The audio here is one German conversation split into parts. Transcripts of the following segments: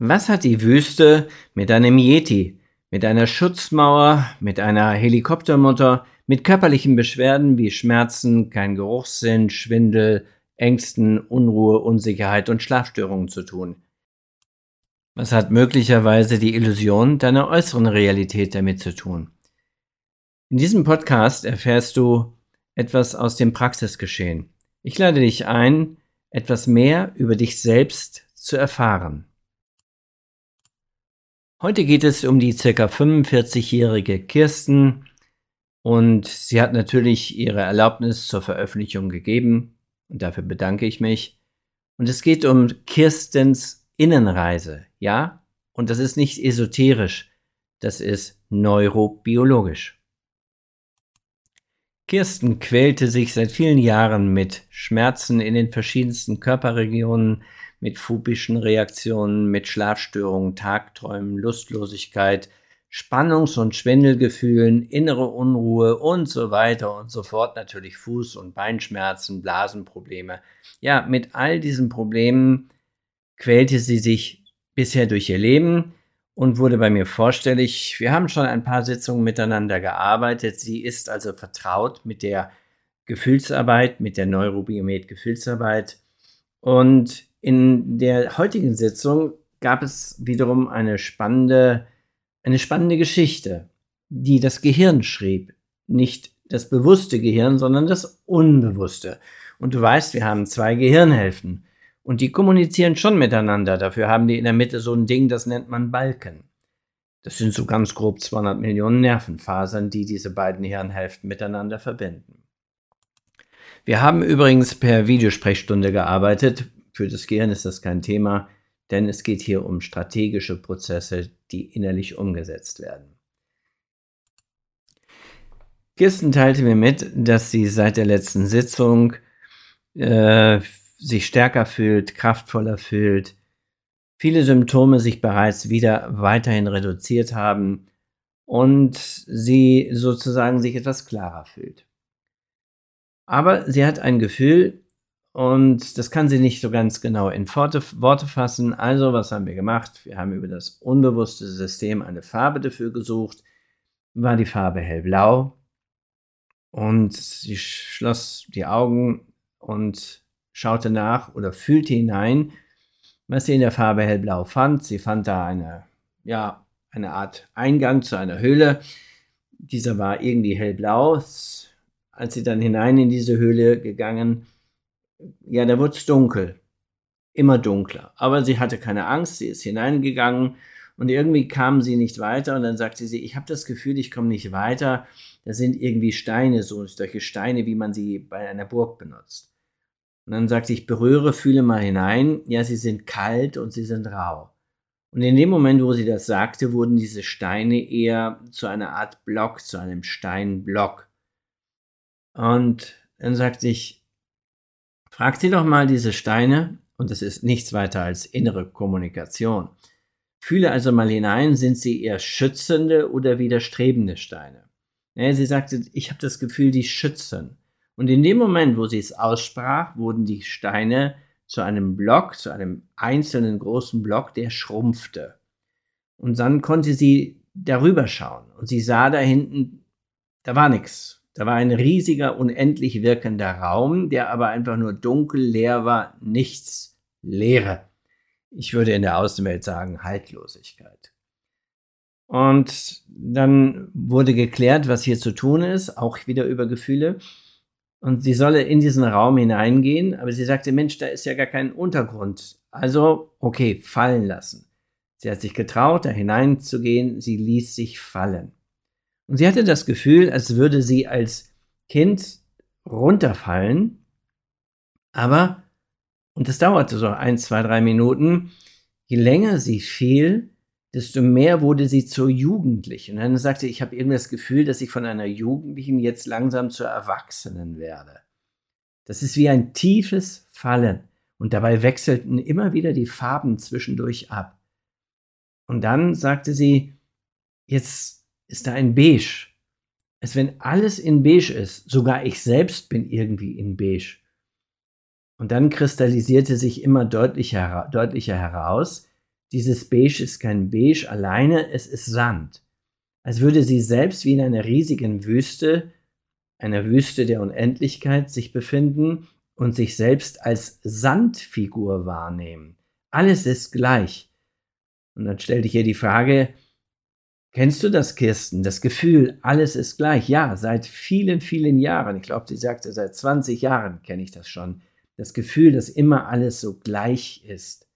Was hat die Wüste mit einem Yeti, mit einer Schutzmauer, mit einer Helikoptermutter, mit körperlichen Beschwerden wie Schmerzen, kein Geruchssinn, Schwindel, Ängsten, Unruhe, Unsicherheit und Schlafstörungen zu tun? Was hat möglicherweise die Illusion deiner äußeren Realität damit zu tun? In diesem Podcast erfährst du etwas aus dem Praxisgeschehen. Ich lade dich ein, etwas mehr über dich selbst zu erfahren. Heute geht es um die ca. 45-jährige Kirsten und sie hat natürlich ihre Erlaubnis zur Veröffentlichung gegeben und dafür bedanke ich mich. Und es geht um Kirstens Innenreise, ja? Und das ist nicht esoterisch, das ist neurobiologisch. Kirsten quälte sich seit vielen Jahren mit Schmerzen in den verschiedensten Körperregionen, mit phobischen Reaktionen, mit Schlafstörungen, Tagträumen, Lustlosigkeit, Spannungs- und Schwindelgefühlen, innere Unruhe und so weiter und so fort. Natürlich Fuß- und Beinschmerzen, Blasenprobleme. Ja, mit all diesen Problemen quälte sie sich bisher durch ihr Leben und wurde bei mir vorstellig. Wir haben schon ein paar Sitzungen miteinander gearbeitet. Sie ist also vertraut mit der Gefühlsarbeit, mit der Neurobiomet-Gefühlsarbeit. Und in der heutigen Sitzung gab es wiederum eine spannende, eine spannende Geschichte, die das Gehirn schrieb. Nicht das bewusste Gehirn, sondern das unbewusste. Und du weißt, wir haben zwei Gehirnhälften. Und die kommunizieren schon miteinander. Dafür haben die in der Mitte so ein Ding, das nennt man Balken. Das sind so ganz grob 200 Millionen Nervenfasern, die diese beiden Hirnhälften miteinander verbinden. Wir haben übrigens per Videosprechstunde gearbeitet, für das Gehirn ist das kein Thema, denn es geht hier um strategische Prozesse, die innerlich umgesetzt werden. Kirsten teilte mir mit, dass sie seit der letzten Sitzung äh, sich stärker fühlt, kraftvoller fühlt, viele Symptome sich bereits wieder weiterhin reduziert haben und sie sozusagen sich etwas klarer fühlt. Aber sie hat ein Gefühl, und das kann sie nicht so ganz genau in Worte fassen. Also, was haben wir gemacht? Wir haben über das unbewusste System eine Farbe dafür gesucht. War die Farbe hellblau. Und sie schloss die Augen und schaute nach oder fühlte hinein, was sie in der Farbe hellblau fand. Sie fand da eine, ja, eine Art Eingang zu einer Höhle. Dieser war irgendwie hellblau. Als sie dann hinein in diese Höhle gegangen ja, da wurde es dunkel. Immer dunkler. Aber sie hatte keine Angst, sie ist hineingegangen und irgendwie kam sie nicht weiter und dann sagte sie, ich habe das Gefühl, ich komme nicht weiter. Da sind irgendwie Steine, so solche Steine, wie man sie bei einer Burg benutzt. Und dann sagte ich, berühre, fühle mal hinein. Ja, sie sind kalt und sie sind rau. Und in dem Moment, wo sie das sagte, wurden diese Steine eher zu einer Art Block, zu einem Steinblock. Und dann sagte ich, Frag sie doch mal diese Steine, und es ist nichts weiter als innere Kommunikation. Fühle also mal hinein, sind sie eher schützende oder widerstrebende Steine? Ja, sie sagte, ich habe das Gefühl, die schützen. Und in dem Moment, wo sie es aussprach, wurden die Steine zu einem Block, zu einem einzelnen großen Block, der schrumpfte. Und dann konnte sie darüber schauen und sie sah da hinten, da war nichts. Da war ein riesiger, unendlich wirkender Raum, der aber einfach nur dunkel, leer war, nichts, Leere. Ich würde in der Außenwelt sagen, Haltlosigkeit. Und dann wurde geklärt, was hier zu tun ist, auch wieder über Gefühle. Und sie solle in diesen Raum hineingehen, aber sie sagte, Mensch, da ist ja gar kein Untergrund. Also, okay, fallen lassen. Sie hat sich getraut, da hineinzugehen, sie ließ sich fallen. Und sie hatte das Gefühl, als würde sie als Kind runterfallen. Aber, und das dauerte so ein, zwei, drei Minuten, je länger sie fiel, desto mehr wurde sie zur Jugendlichen. Und dann sagte sie, ich habe irgendwie das Gefühl, dass ich von einer Jugendlichen jetzt langsam zur Erwachsenen werde. Das ist wie ein tiefes Fallen. Und dabei wechselten immer wieder die Farben zwischendurch ab. Und dann sagte sie, jetzt ist da ein Beige. Als wenn alles in Beige ist. Sogar ich selbst bin irgendwie in Beige. Und dann kristallisierte sich immer deutlicher, deutlicher heraus, dieses Beige ist kein Beige alleine, es ist Sand. Als würde sie selbst wie in einer riesigen Wüste, einer Wüste der Unendlichkeit, sich befinden und sich selbst als Sandfigur wahrnehmen. Alles ist gleich. Und dann stellte ich ihr die Frage, kennst du das, Kirsten? Das Gefühl, alles ist gleich. Ja, seit vielen, vielen Jahren. Ich glaube, sie sagte, seit 20 Jahren kenne ich das schon. Das Gefühl, dass immer alles so gleich ist.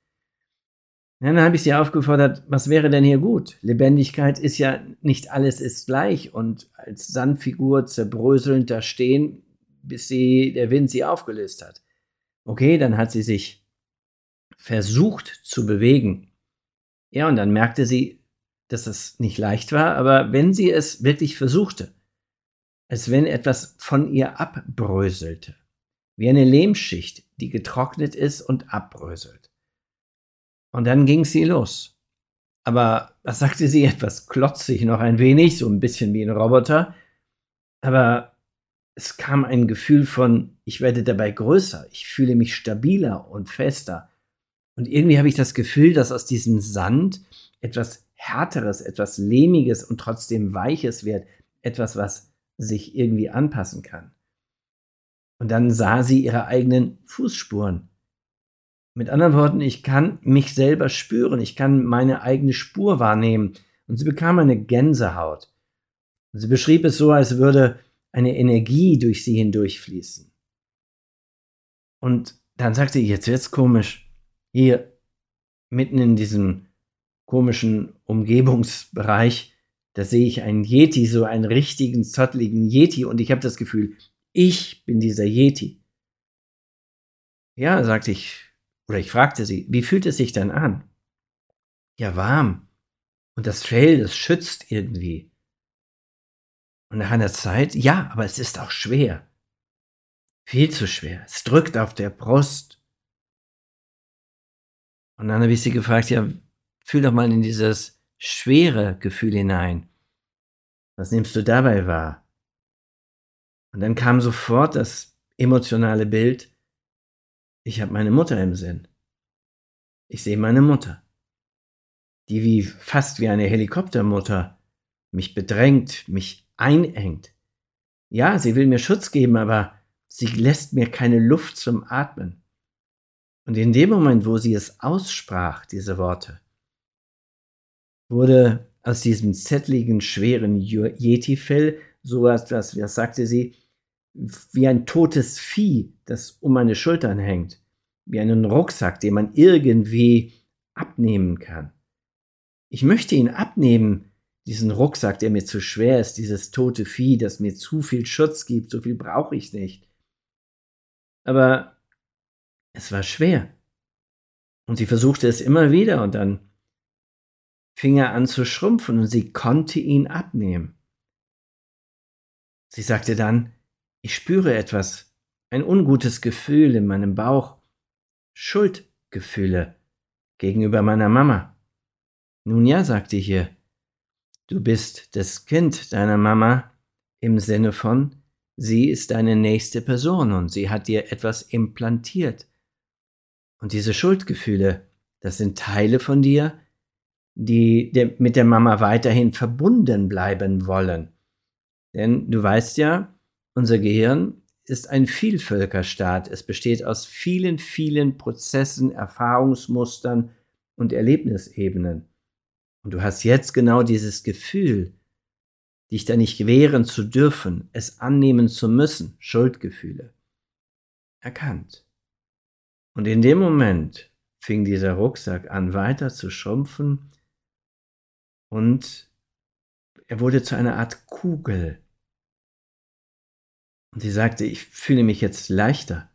dann habe ich sie aufgefordert, was wäre denn hier gut? Lebendigkeit ist ja nicht alles ist gleich und als Sandfigur zerbröselnd da stehen, bis sie, der Wind sie aufgelöst hat. Okay, dann hat sie sich versucht zu bewegen. Ja, und dann merkte sie, dass es nicht leicht war, aber wenn sie es wirklich versuchte, als wenn etwas von ihr abbröselte, wie eine Lehmschicht, die getrocknet ist und abbröselt. Und dann ging sie los. Aber was sagte sie? Etwas klotzig noch ein wenig, so ein bisschen wie ein Roboter. Aber es kam ein Gefühl von, ich werde dabei größer, ich fühle mich stabiler und fester. Und irgendwie habe ich das Gefühl, dass aus diesem Sand etwas Härteres, etwas Lehmiges und trotzdem Weiches wird, etwas, was sich irgendwie anpassen kann. Und dann sah sie ihre eigenen Fußspuren. Mit anderen Worten, ich kann mich selber spüren, ich kann meine eigene Spur wahrnehmen. Und sie bekam eine Gänsehaut. Und sie beschrieb es so, als würde eine Energie durch sie hindurchfließen. Und dann sagte sie, jetzt wird's komisch. Hier, mitten in diesem komischen Umgebungsbereich, da sehe ich einen Yeti, so einen richtigen, zottligen Yeti, und ich habe das Gefühl, ich bin dieser Yeti. Ja, sagte ich, oder ich fragte sie, wie fühlt es sich denn an? Ja, warm. Und das Fell, das schützt irgendwie. Und nach einer Zeit, ja, aber es ist auch schwer. Viel zu schwer. Es drückt auf der Brust. Und dann habe ich sie gefragt, ja, fühl doch mal in dieses schwere Gefühl hinein. Was nimmst du dabei wahr? Und dann kam sofort das emotionale Bild, ich habe meine Mutter im Sinn. Ich sehe meine Mutter, die wie fast wie eine Helikoptermutter mich bedrängt, mich einengt. Ja, sie will mir Schutz geben, aber sie lässt mir keine Luft zum Atmen. Und in dem Moment, wo sie es aussprach, diese Worte, wurde aus diesem zettligen, schweren Yeti-Fell so etwas, was sagte sie, wie ein totes Vieh, das um meine Schultern hängt, wie einen Rucksack, den man irgendwie abnehmen kann. Ich möchte ihn abnehmen, diesen Rucksack, der mir zu schwer ist, dieses tote Vieh, das mir zu viel Schutz gibt, so viel brauche ich nicht. Aber es war schwer. Und sie versuchte es immer wieder und dann fing er an zu schrumpfen und sie konnte ihn abnehmen. Sie sagte dann, ich spüre etwas, ein ungutes Gefühl in meinem Bauch, Schuldgefühle gegenüber meiner Mama. Nun ja, sagte ich ihr, Du bist das Kind deiner Mama im Sinne von, sie ist deine nächste Person und sie hat dir etwas implantiert. Und diese Schuldgefühle, das sind Teile von dir, die mit der Mama weiterhin verbunden bleiben wollen. Denn du weißt ja, unser Gehirn ist ein Vielvölkerstaat. Es besteht aus vielen, vielen Prozessen, Erfahrungsmustern und Erlebnisebenen. Und du hast jetzt genau dieses Gefühl, dich da nicht wehren zu dürfen, es annehmen zu müssen, Schuldgefühle, erkannt. Und in dem Moment fing dieser Rucksack an weiter zu schrumpfen und er wurde zu einer Art Kugel. Und sie sagte, ich fühle mich jetzt leichter.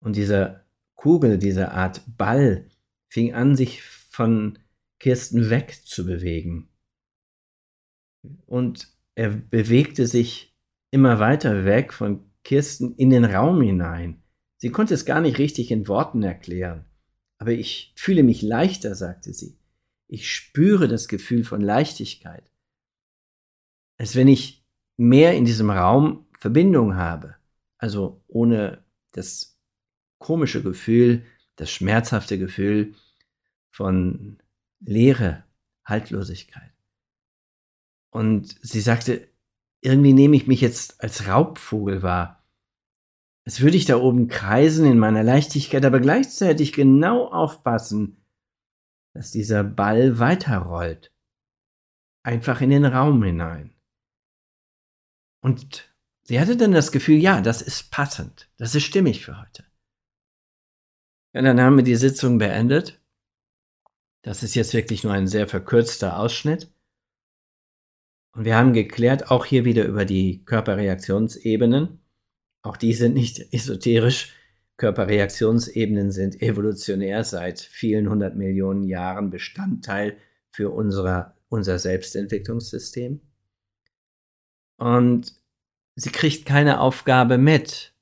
Und dieser Kugel, diese Art Ball, fing an, sich von Kirsten wegzubewegen. Und er bewegte sich immer weiter weg von Kirsten in den Raum hinein. Sie konnte es gar nicht richtig in Worten erklären. Aber ich fühle mich leichter, sagte sie. Ich spüre das Gefühl von Leichtigkeit. Als wenn ich mehr in diesem Raum Verbindung habe. Also ohne das komische Gefühl, das schmerzhafte Gefühl, von Leere, Haltlosigkeit. Und sie sagte, irgendwie nehme ich mich jetzt als Raubvogel wahr. Als würde ich da oben kreisen in meiner Leichtigkeit, aber gleichzeitig genau aufpassen, dass dieser Ball weiterrollt. Einfach in den Raum hinein. Und sie hatte dann das Gefühl, ja, das ist passend, das ist stimmig für heute. Ja, dann haben wir die Sitzung beendet. Das ist jetzt wirklich nur ein sehr verkürzter Ausschnitt. Und wir haben geklärt, auch hier wieder über die Körperreaktionsebenen. Auch die sind nicht esoterisch. Körperreaktionsebenen sind evolutionär seit vielen hundert Millionen Jahren Bestandteil für unsere, unser Selbstentwicklungssystem. Und sie kriegt keine Aufgabe mit.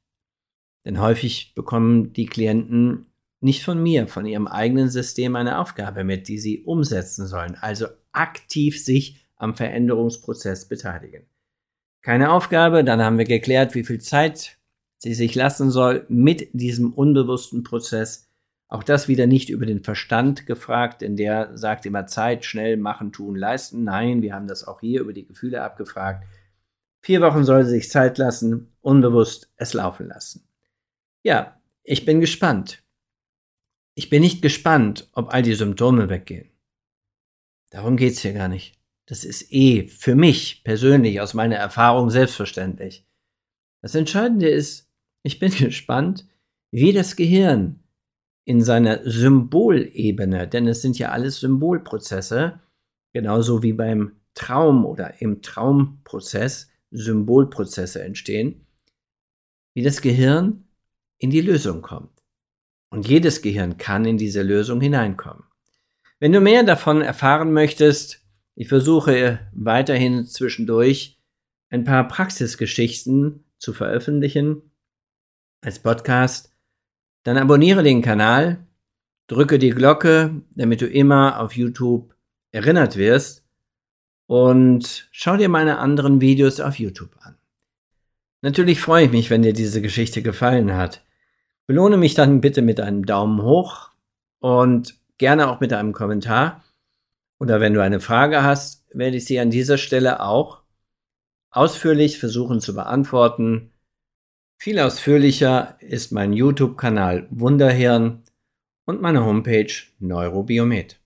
Denn häufig bekommen die Klienten nicht von mir, von ihrem eigenen System eine Aufgabe mit, die sie umsetzen sollen. Also aktiv sich am Veränderungsprozess beteiligen. Keine Aufgabe, dann haben wir geklärt, wie viel Zeit sie sich lassen soll mit diesem unbewussten Prozess. Auch das wieder nicht über den Verstand gefragt, denn der sagt immer Zeit, schnell machen, tun, leisten. Nein, wir haben das auch hier über die Gefühle abgefragt. Vier Wochen soll sie sich Zeit lassen, unbewusst es laufen lassen. Ja, ich bin gespannt. Ich bin nicht gespannt, ob all die Symptome weggehen. Darum geht's hier gar nicht. Das ist eh für mich persönlich aus meiner Erfahrung selbstverständlich. Das Entscheidende ist, ich bin gespannt, wie das Gehirn in seiner Symbolebene, denn es sind ja alles Symbolprozesse, genauso wie beim Traum oder im Traumprozess Symbolprozesse entstehen, wie das Gehirn in die Lösung kommt. Und jedes Gehirn kann in diese Lösung hineinkommen. Wenn du mehr davon erfahren möchtest, ich versuche weiterhin zwischendurch ein paar Praxisgeschichten zu veröffentlichen als Podcast. Dann abonniere den Kanal, drücke die Glocke, damit du immer auf YouTube erinnert wirst und schau dir meine anderen Videos auf YouTube an. Natürlich freue ich mich, wenn dir diese Geschichte gefallen hat. Belohne mich dann bitte mit einem Daumen hoch und gerne auch mit einem Kommentar. Oder wenn du eine Frage hast, werde ich sie an dieser Stelle auch ausführlich versuchen zu beantworten. Viel ausführlicher ist mein YouTube-Kanal Wunderhirn und meine Homepage Neurobiomet.